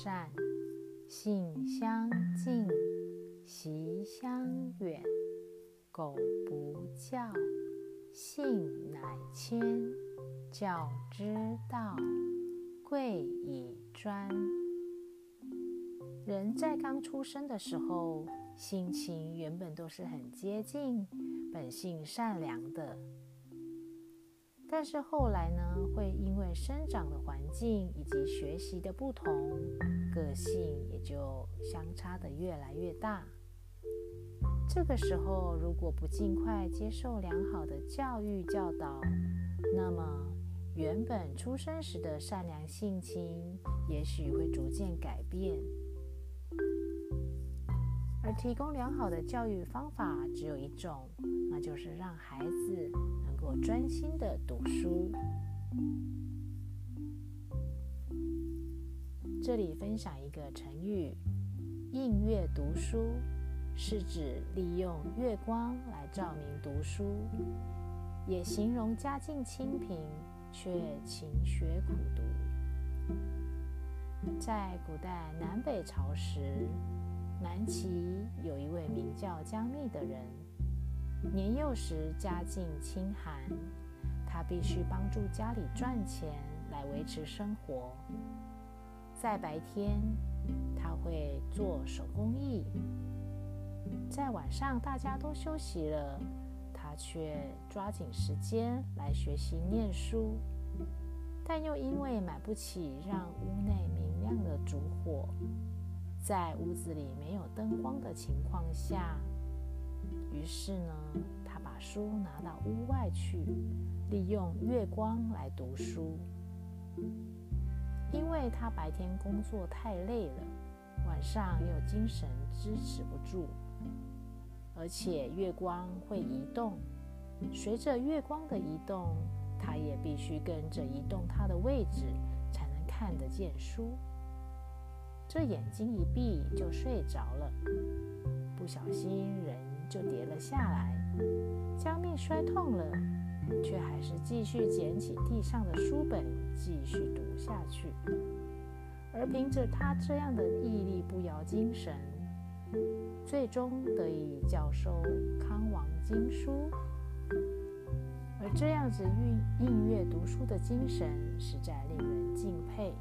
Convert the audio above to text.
善，性相近，习相远。苟不教，性乃迁。教之道，贵以专。人在刚出生的时候，心情原本都是很接近，本性善良的。但是后来呢，会因为生长的环境以及学习的不同，个性也就相差的越来越大。这个时候，如果不尽快接受良好的教育教导，那么原本出生时的善良性情，也许会逐渐改变。提供良好的教育方法只有一种，那就是让孩子能够专心的读书。这里分享一个成语“映月读书”，是指利用月光来照明读书，也形容家境清贫却勤学苦读。在古代南北朝时。南齐有一位名叫姜密的人，年幼时家境清寒，他必须帮助家里赚钱来维持生活。在白天，他会做手工艺；在晚上，大家都休息了，他却抓紧时间来学习念书。但又因为买不起让屋内明亮的烛火。在屋子里没有灯光的情况下，于是呢，他把书拿到屋外去，利用月光来读书。因为他白天工作太累了，晚上又精神支持不住，而且月光会移动，随着月光的移动，他也必须跟着移动他的位置，才能看得见书。这眼睛一闭就睡着了，不小心人就跌了下来，将命摔痛了，却还是继续捡起地上的书本继续读下去。而凭着他这样的毅力不摇精神，最终得以教授康王经书。而这样子应应阅读书的精神，实在令人敬佩。